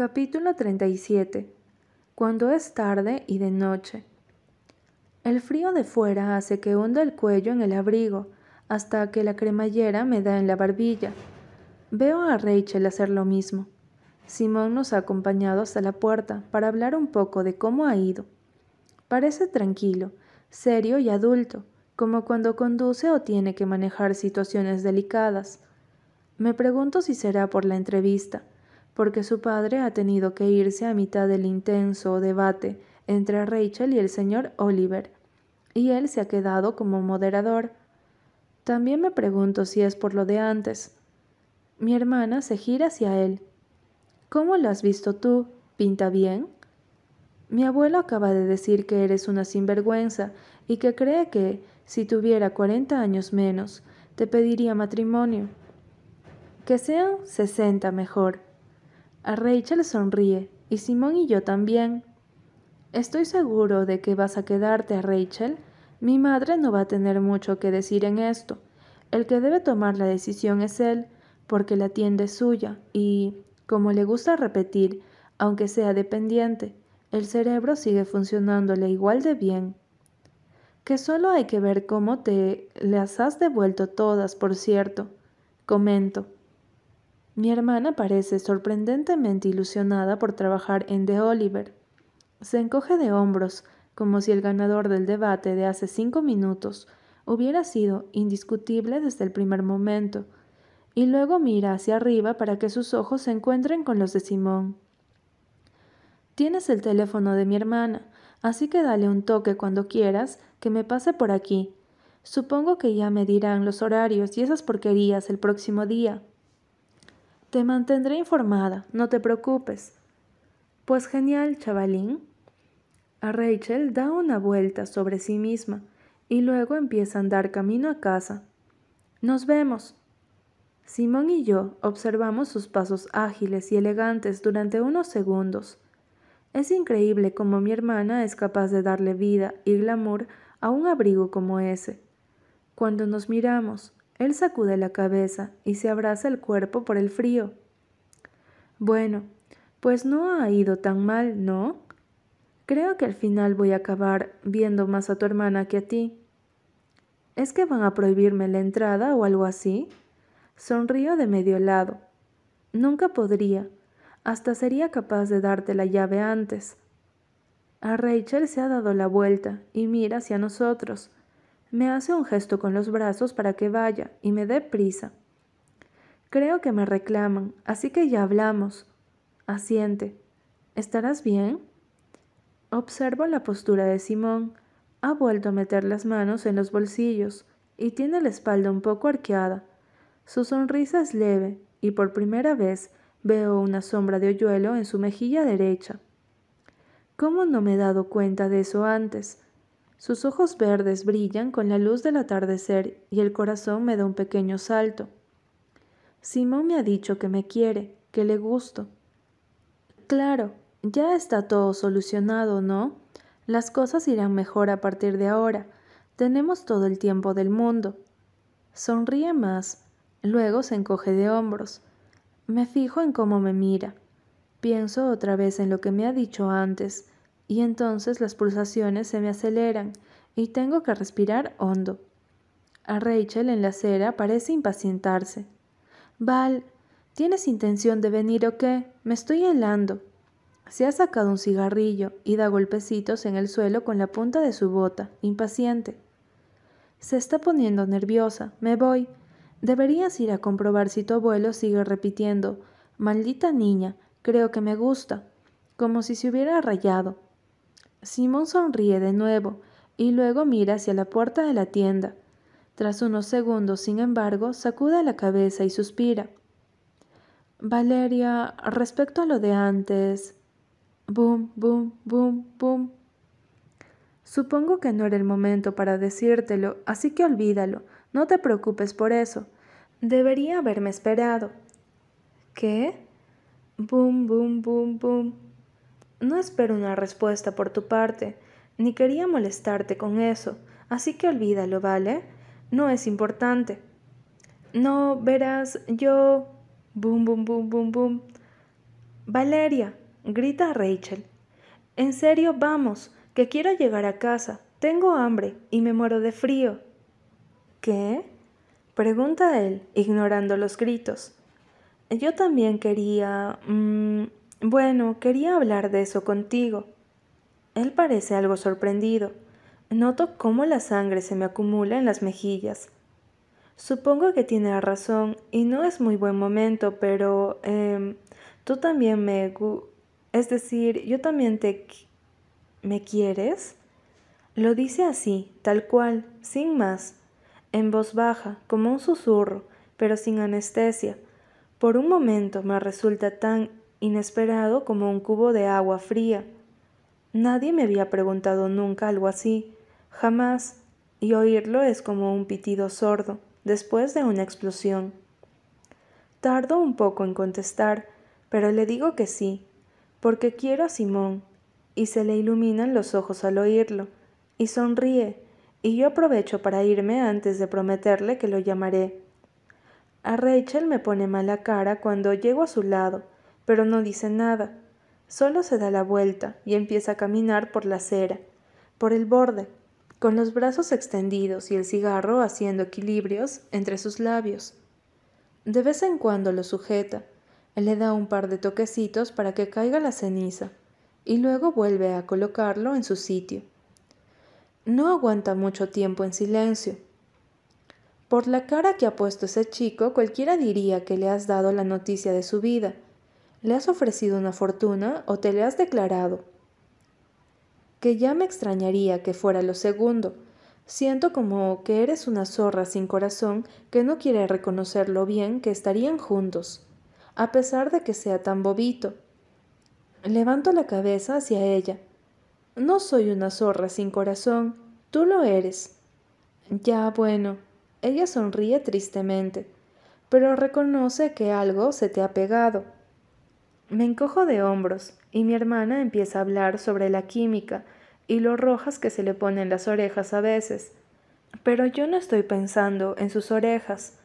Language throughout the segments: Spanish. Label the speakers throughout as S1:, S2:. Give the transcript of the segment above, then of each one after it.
S1: Capítulo 37 Cuando es tarde y de noche. El frío de fuera hace que hunda el cuello en el abrigo, hasta que la cremallera me da en la barbilla. Veo a Rachel hacer lo mismo. Simón nos ha acompañado hasta la puerta para hablar un poco de cómo ha ido. Parece tranquilo, serio y adulto, como cuando conduce o tiene que manejar situaciones delicadas. Me pregunto si será por la entrevista, porque su padre ha tenido que irse a mitad del intenso debate entre Rachel y el señor Oliver, y él se ha quedado como moderador. También me pregunto si es por lo de antes. Mi hermana se gira hacia él. ¿Cómo lo has visto tú? ¿Pinta bien? Mi abuelo acaba de decir que eres una sinvergüenza y que cree que, si tuviera cuarenta años menos, te pediría matrimonio. Que sean sesenta mejor. A Rachel sonríe, y Simón y yo también. Estoy seguro de que vas a quedarte Rachel. Mi madre no va a tener mucho que decir en esto. El que debe tomar la decisión es él, porque la tienda es suya, y, como le gusta repetir, aunque sea dependiente, el cerebro sigue funcionándole igual de bien. Que solo hay que ver cómo te las has devuelto todas, por cierto. Comento. Mi hermana parece sorprendentemente ilusionada por trabajar en The Oliver. Se encoge de hombros, como si el ganador del debate de hace cinco minutos hubiera sido indiscutible desde el primer momento, y luego mira hacia arriba para que sus ojos se encuentren con los de Simón. Tienes el teléfono de mi hermana, así que dale un toque cuando quieras que me pase por aquí. Supongo que ya me dirán los horarios y esas porquerías el próximo día. Te mantendré informada, no te preocupes. Pues genial, chavalín. A Rachel da una vuelta sobre sí misma y luego empieza a andar camino a casa. Nos vemos. Simón y yo observamos sus pasos ágiles y elegantes durante unos segundos. Es increíble cómo mi hermana es capaz de darle vida y glamour a un abrigo como ese. Cuando nos miramos, él sacude la cabeza y se abraza el cuerpo por el frío. Bueno, pues no ha ido tan mal, ¿no? Creo que al final voy a acabar viendo más a tu hermana que a ti. ¿Es que van a prohibirme la entrada o algo así? Sonrío de medio lado. Nunca podría hasta sería capaz de darte la llave antes. A Rachel se ha dado la vuelta y mira hacia nosotros. Me hace un gesto con los brazos para que vaya y me dé prisa. Creo que me reclaman, así que ya hablamos. Asiente. ¿Estarás bien? Observo la postura de Simón. Ha vuelto a meter las manos en los bolsillos y tiene la espalda un poco arqueada. Su sonrisa es leve y por primera vez Veo una sombra de hoyuelo en su mejilla derecha. ¿Cómo no me he dado cuenta de eso antes? Sus ojos verdes brillan con la luz del atardecer y el corazón me da un pequeño salto. Simón me ha dicho que me quiere, que le gusto. Claro, ya está todo solucionado, ¿no? Las cosas irán mejor a partir de ahora. Tenemos todo el tiempo del mundo. Sonríe más, luego se encoge de hombros. Me fijo en cómo me mira. Pienso otra vez en lo que me ha dicho antes, y entonces las pulsaciones se me aceleran y tengo que respirar hondo. A Rachel en la acera parece impacientarse. Val, ¿tienes intención de venir o qué? Me estoy helando. Se ha sacado un cigarrillo y da golpecitos en el suelo con la punta de su bota, impaciente. Se está poniendo nerviosa. Me voy. Deberías ir a comprobar si tu abuelo sigue repitiendo Maldita niña, creo que me gusta, como si se hubiera rayado. Simón sonríe de nuevo y luego mira hacia la puerta de la tienda. Tras unos segundos, sin embargo, sacude la cabeza y suspira. Valeria, respecto a lo de antes. Boom, boom, boom, boom. Supongo que no era el momento para decírtelo, así que olvídalo. No te preocupes por eso. Debería haberme esperado. ¿Qué? Boom, boom, boom, boom. No espero una respuesta por tu parte, ni quería molestarte con eso, así que olvídalo, ¿vale? No es importante. No, verás, yo... Boom, boom, boom, boom, boom. Valeria, grita Rachel. En serio, vamos, que quiero llegar a casa. Tengo hambre y me muero de frío. ¿Qué? pregunta él, ignorando los gritos. Yo también quería... Mm, bueno, quería hablar de eso contigo. Él parece algo sorprendido. Noto cómo la sangre se me acumula en las mejillas. Supongo que tiene razón y no es muy buen momento, pero eh, tú también me... Es decir, yo también te... ¿Me quieres? Lo dice así, tal cual, sin más, en voz baja, como un susurro, pero sin anestesia. Por un momento me resulta tan inesperado como un cubo de agua fría. Nadie me había preguntado nunca algo así, jamás, y oírlo es como un pitido sordo, después de una explosión. Tardo un poco en contestar, pero le digo que sí, porque quiero a Simón, y se le iluminan los ojos al oírlo, y sonríe, y yo aprovecho para irme antes de prometerle que lo llamaré. A Rachel me pone mala cara cuando llego a su lado, pero no dice nada. Solo se da la vuelta y empieza a caminar por la acera, por el borde, con los brazos extendidos y el cigarro haciendo equilibrios entre sus labios. De vez en cuando lo sujeta, le da un par de toquecitos para que caiga la ceniza y luego vuelve a colocarlo en su sitio. No aguanta mucho tiempo en silencio. Por la cara que ha puesto ese chico, cualquiera diría que le has dado la noticia de su vida ¿Le has ofrecido una fortuna o te le has declarado? Que ya me extrañaría que fuera lo segundo. Siento como que eres una zorra sin corazón que no quiere reconocer lo bien que estarían juntos, a pesar de que sea tan bobito. Levanto la cabeza hacia ella. No soy una zorra sin corazón, tú lo eres. Ya bueno, ella sonríe tristemente, pero reconoce que algo se te ha pegado. Me encojo de hombros y mi hermana empieza a hablar sobre la química y lo rojas que se le ponen las orejas a veces. Pero yo no estoy pensando en sus orejas,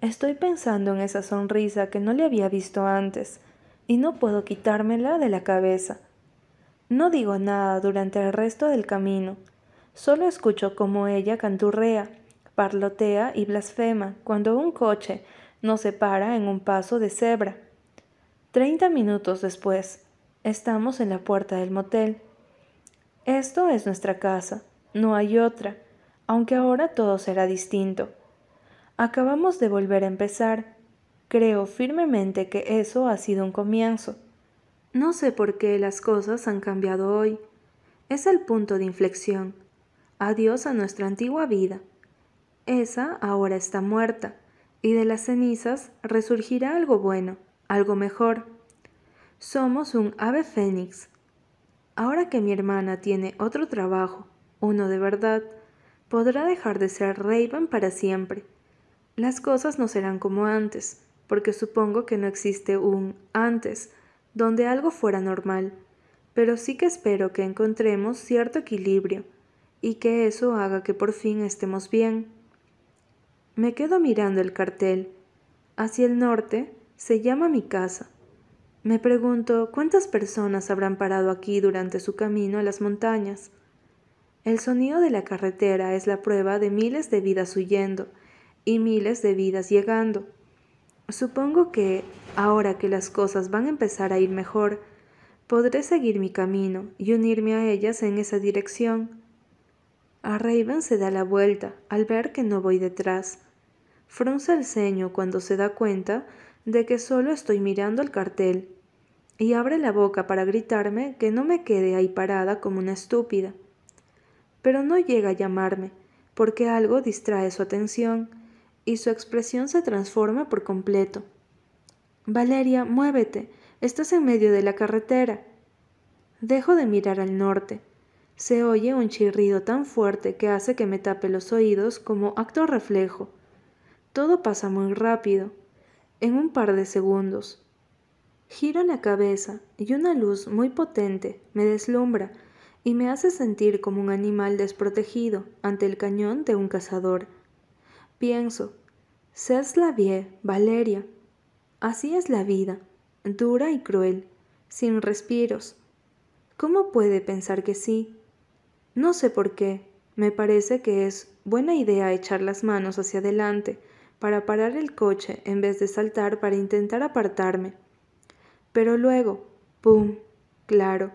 S1: estoy pensando en esa sonrisa que no le había visto antes y no puedo quitármela de la cabeza. No digo nada durante el resto del camino, solo escucho cómo ella canturrea, parlotea y blasfema cuando un coche no se para en un paso de cebra. Treinta minutos después, estamos en la puerta del motel. Esto es nuestra casa, no hay otra, aunque ahora todo será distinto. Acabamos de volver a empezar. Creo firmemente que eso ha sido un comienzo. No sé por qué las cosas han cambiado hoy. Es el punto de inflexión. Adiós a nuestra antigua vida. Esa ahora está muerta, y de las cenizas resurgirá algo bueno algo mejor. Somos un ave fénix. Ahora que mi hermana tiene otro trabajo, uno de verdad, podrá dejar de ser Raven para siempre. Las cosas no serán como antes, porque supongo que no existe un antes donde algo fuera normal, pero sí que espero que encontremos cierto equilibrio y que eso haga que por fin estemos bien. Me quedo mirando el cartel. Hacia el norte se llama mi casa. Me pregunto cuántas personas habrán parado aquí durante su camino a las montañas. El sonido de la carretera es la prueba de miles de vidas huyendo y miles de vidas llegando. Supongo que, ahora que las cosas van a empezar a ir mejor, podré seguir mi camino y unirme a ellas en esa dirección. A se da la vuelta al ver que no voy detrás. Frunce el ceño cuando se da cuenta de que solo estoy mirando el cartel, y abre la boca para gritarme que no me quede ahí parada como una estúpida. Pero no llega a llamarme, porque algo distrae su atención, y su expresión se transforma por completo. Valeria, muévete, estás en medio de la carretera. Dejo de mirar al norte. Se oye un chirrido tan fuerte que hace que me tape los oídos como acto reflejo. Todo pasa muy rápido, en un par de segundos. Giro la cabeza y una luz muy potente me deslumbra y me hace sentir como un animal desprotegido ante el cañón de un cazador. Pienso, c'est la vie, Valeria. Así es la vida, dura y cruel, sin respiros. ¿Cómo puede pensar que sí? No sé por qué. Me parece que es buena idea echar las manos hacia adelante para parar el coche en vez de saltar para intentar apartarme. Pero luego, ¡pum! Claro,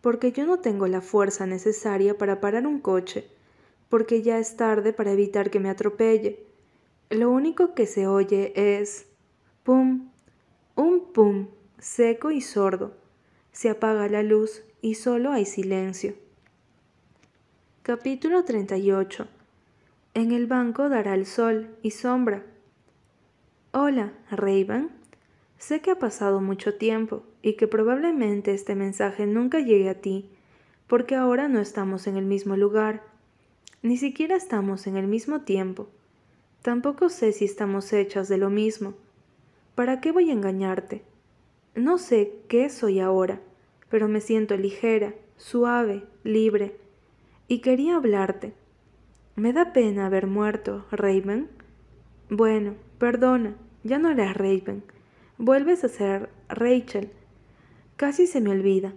S1: porque yo no tengo la fuerza necesaria para parar un coche, porque ya es tarde para evitar que me atropelle. Lo único que se oye es ¡pum! Un pum seco y sordo. Se apaga la luz y solo hay silencio. Capítulo 38 En el banco dará el sol y sombra. Hola, Raven. Sé que ha pasado mucho tiempo y que probablemente este mensaje nunca llegue a ti, porque ahora no estamos en el mismo lugar, ni siquiera estamos en el mismo tiempo. Tampoco sé si estamos hechas de lo mismo. ¿Para qué voy a engañarte? No sé qué soy ahora, pero me siento ligera, suave, libre, y quería hablarte. Me da pena haber muerto, Raven. Bueno, perdona, ya no eres Raven Vuelves a ser Rachel. Casi se me olvida.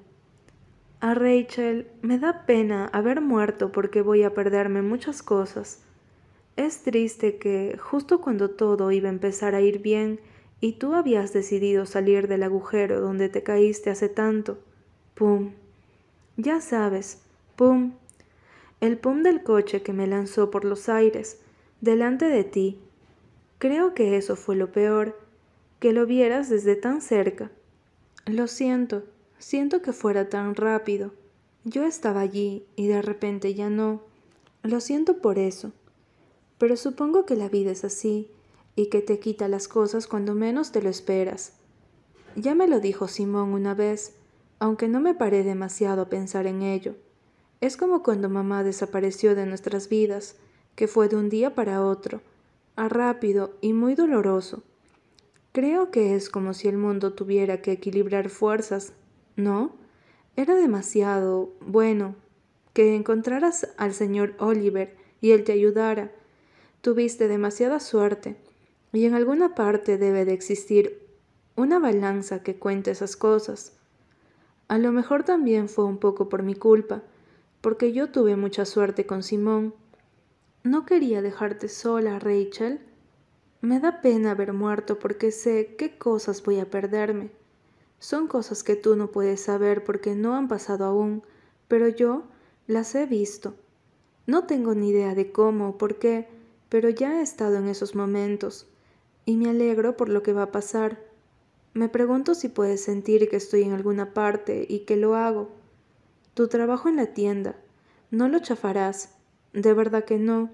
S1: A Rachel me da pena haber muerto porque voy a perderme muchas cosas. Es triste que, justo cuando todo iba a empezar a ir bien y tú habías decidido salir del agujero donde te caíste hace tanto, ¡pum! Ya sabes, ¡pum! El pum del coche que me lanzó por los aires, delante de ti. Creo que eso fue lo peor, que lo vieras desde tan cerca. Lo siento, siento que fuera tan rápido. Yo estaba allí y de repente ya no. Lo siento por eso. Pero supongo que la vida es así y que te quita las cosas cuando menos te lo esperas. Ya me lo dijo Simón una vez, aunque no me paré demasiado a pensar en ello. Es como cuando mamá desapareció de nuestras vidas, que fue de un día para otro, a rápido y muy doloroso. Creo que es como si el mundo tuviera que equilibrar fuerzas, ¿no? Era demasiado bueno que encontraras al señor Oliver y él te ayudara. Tuviste demasiada suerte, y en alguna parte debe de existir una balanza que cuente esas cosas. A lo mejor también fue un poco por mi culpa, porque yo tuve mucha suerte con Simón. No quería dejarte sola, Rachel, me da pena haber muerto porque sé qué cosas voy a perderme. Son cosas que tú no puedes saber porque no han pasado aún, pero yo las he visto. No tengo ni idea de cómo o por qué, pero ya he estado en esos momentos, y me alegro por lo que va a pasar. Me pregunto si puedes sentir que estoy en alguna parte y que lo hago. Tu trabajo en la tienda, no lo chafarás, de verdad que no.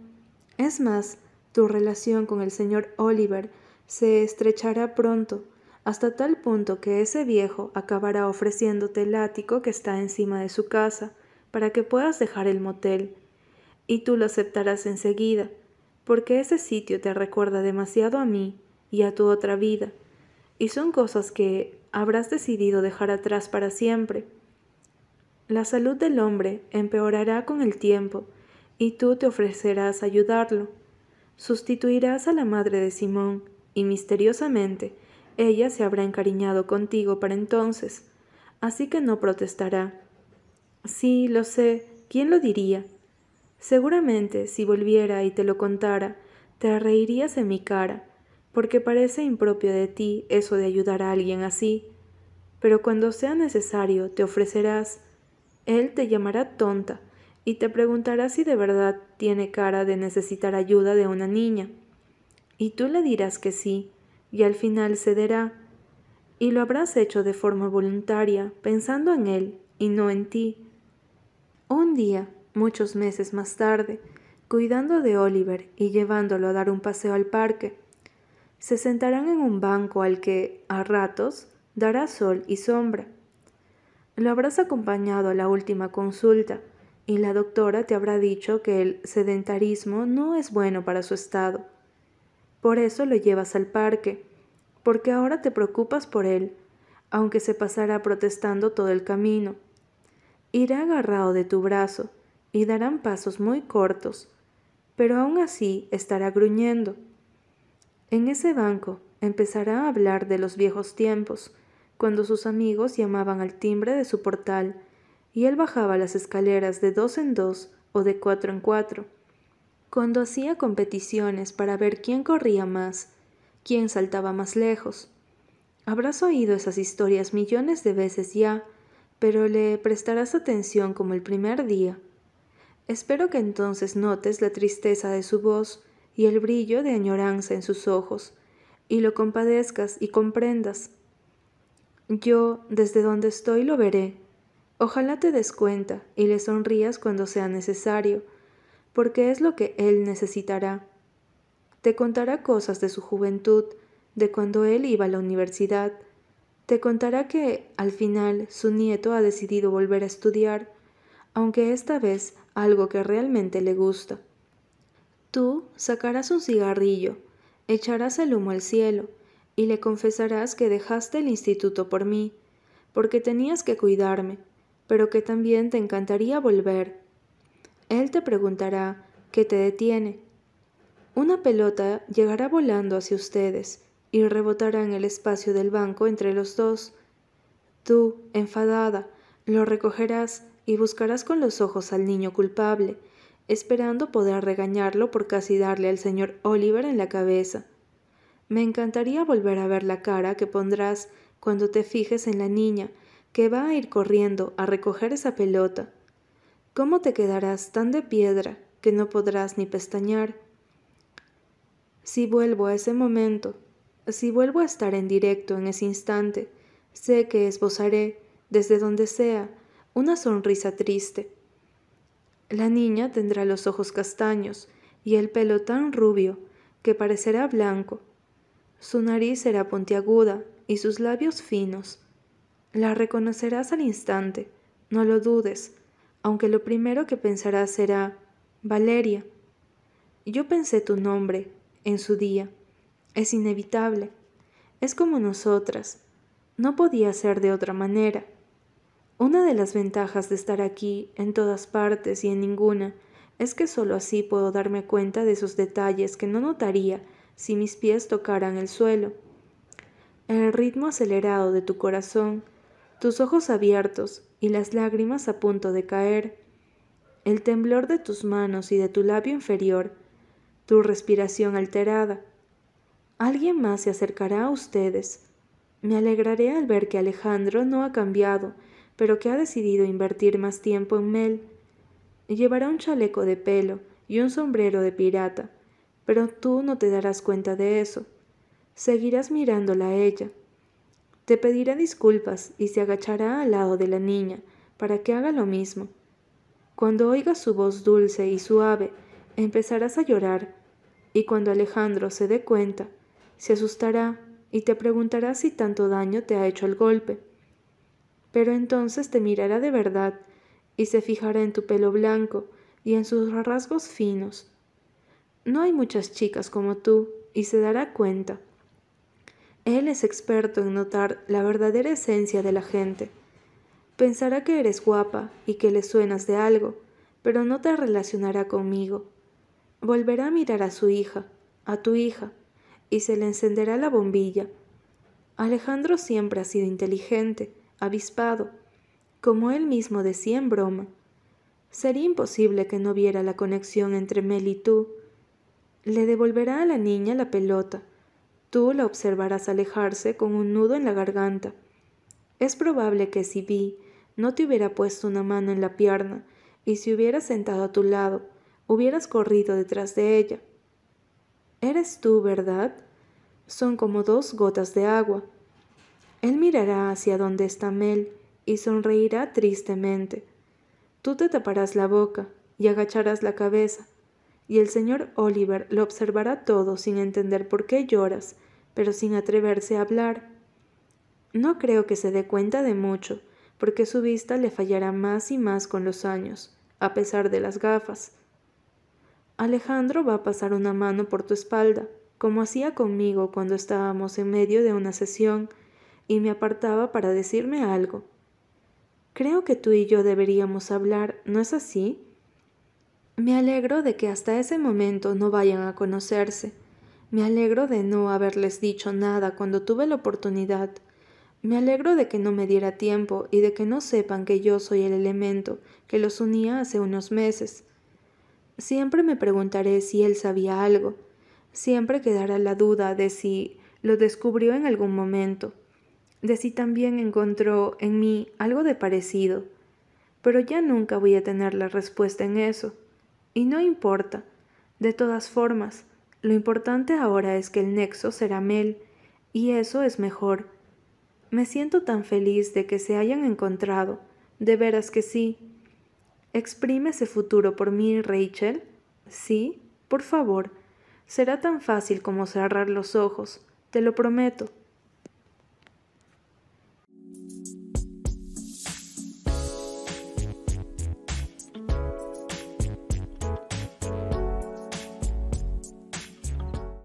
S1: Es más, tu relación con el señor Oliver se estrechará pronto, hasta tal punto que ese viejo acabará ofreciéndote el ático que está encima de su casa para que puedas dejar el motel, y tú lo aceptarás enseguida, porque ese sitio te recuerda demasiado a mí y a tu otra vida, y son cosas que habrás decidido dejar atrás para siempre. La salud del hombre empeorará con el tiempo, y tú te ofrecerás ayudarlo Sustituirás a la madre de Simón, y misteriosamente ella se habrá encariñado contigo para entonces, así que no protestará. Sí, lo sé, ¿quién lo diría? Seguramente, si volviera y te lo contara, te reirías en mi cara, porque parece impropio de ti eso de ayudar a alguien así. Pero cuando sea necesario, te ofrecerás. Él te llamará tonta, y te preguntará si de verdad tiene cara de necesitar ayuda de una niña. Y tú le dirás que sí, y al final cederá. Y lo habrás hecho de forma voluntaria, pensando en él y no en ti. Un día, muchos meses más tarde, cuidando de Oliver y llevándolo a dar un paseo al parque, se sentarán en un banco al que, a ratos, dará sol y sombra. Lo habrás acompañado a la última consulta, y la doctora te habrá dicho que el sedentarismo no es bueno para su estado. Por eso lo llevas al parque, porque ahora te preocupas por él, aunque se pasará protestando todo el camino. Irá agarrado de tu brazo y darán pasos muy cortos, pero aún así estará gruñendo. En ese banco empezará a hablar de los viejos tiempos, cuando sus amigos llamaban al timbre de su portal y él bajaba las escaleras de dos en dos o de cuatro en cuatro, cuando hacía competiciones para ver quién corría más, quién saltaba más lejos. Habrás oído esas historias millones de veces ya, pero le prestarás atención como el primer día. Espero que entonces notes la tristeza de su voz y el brillo de añoranza en sus ojos, y lo compadezcas y comprendas. Yo, desde donde estoy, lo veré. Ojalá te des cuenta y le sonrías cuando sea necesario, porque es lo que él necesitará. Te contará cosas de su juventud, de cuando él iba a la universidad, te contará que, al final, su nieto ha decidido volver a estudiar, aunque esta vez algo que realmente le gusta. Tú sacarás un cigarrillo, echarás el humo al cielo, y le confesarás que dejaste el instituto por mí, porque tenías que cuidarme, pero que también te encantaría volver. Él te preguntará qué te detiene. Una pelota llegará volando hacia ustedes, y rebotará en el espacio del banco entre los dos. Tú, enfadada, lo recogerás y buscarás con los ojos al niño culpable, esperando poder regañarlo por casi darle al señor Oliver en la cabeza. Me encantaría volver a ver la cara que pondrás cuando te fijes en la niña que va a ir corriendo a recoger esa pelota. ¿Cómo te quedarás tan de piedra que no podrás ni pestañear? Si vuelvo a ese momento, si vuelvo a estar en directo en ese instante, sé que esbozaré, desde donde sea, una sonrisa triste. La niña tendrá los ojos castaños y el pelo tan rubio que parecerá blanco. Su nariz será puntiaguda y sus labios finos. La reconocerás al instante, no lo dudes, aunque lo primero que pensarás será Valeria. Yo pensé tu nombre en su día es inevitable. Es como nosotras. No podía ser de otra manera. Una de las ventajas de estar aquí, en todas partes y en ninguna, es que sólo así puedo darme cuenta de esos detalles que no notaría si mis pies tocaran el suelo. El ritmo acelerado de tu corazón, tus ojos abiertos y las lágrimas a punto de caer, el temblor de tus manos y de tu labio inferior, tu respiración alterada, Alguien más se acercará a ustedes. Me alegraré al ver que Alejandro no ha cambiado, pero que ha decidido invertir más tiempo en Mel. Llevará un chaleco de pelo y un sombrero de pirata, pero tú no te darás cuenta de eso. Seguirás mirándola a ella. Te pedirá disculpas y se agachará al lado de la niña para que haga lo mismo. Cuando oigas su voz dulce y suave, empezarás a llorar, y cuando Alejandro se dé cuenta, se asustará y te preguntará si tanto daño te ha hecho el golpe. Pero entonces te mirará de verdad y se fijará en tu pelo blanco y en sus rasgos finos. No hay muchas chicas como tú y se dará cuenta. Él es experto en notar la verdadera esencia de la gente. Pensará que eres guapa y que le suenas de algo, pero no te relacionará conmigo. Volverá a mirar a su hija, a tu hija, y se le encenderá la bombilla. Alejandro siempre ha sido inteligente, avispado, como él mismo decía en broma. Sería imposible que no viera la conexión entre Mel y tú. Le devolverá a la niña la pelota. Tú la observarás alejarse con un nudo en la garganta. Es probable que si Vi no te hubiera puesto una mano en la pierna y si hubiera sentado a tu lado, hubieras corrido detrás de ella. Eres tú, ¿verdad? Son como dos gotas de agua. Él mirará hacia donde está Mel y sonreirá tristemente. Tú te taparás la boca y agacharás la cabeza, y el señor Oliver lo observará todo sin entender por qué lloras, pero sin atreverse a hablar. No creo que se dé cuenta de mucho, porque su vista le fallará más y más con los años, a pesar de las gafas. Alejandro va a pasar una mano por tu espalda, como hacía conmigo cuando estábamos en medio de una sesión y me apartaba para decirme algo. Creo que tú y yo deberíamos hablar, ¿no es así? Me alegro de que hasta ese momento no vayan a conocerse. Me alegro de no haberles dicho nada cuando tuve la oportunidad. Me alegro de que no me diera tiempo y de que no sepan que yo soy el elemento que los unía hace unos meses. Siempre me preguntaré si él sabía algo. Siempre quedará la duda de si lo descubrió en algún momento, de si también encontró en mí algo de parecido. Pero ya nunca voy a tener la respuesta en eso. Y no importa. De todas formas, lo importante ahora es que el nexo será Mel, y eso es mejor. Me siento tan feliz de que se hayan encontrado, de veras que sí. ¿Exprime ese futuro por mí, Rachel? Sí, por favor. Será tan fácil como cerrar los ojos, te lo prometo.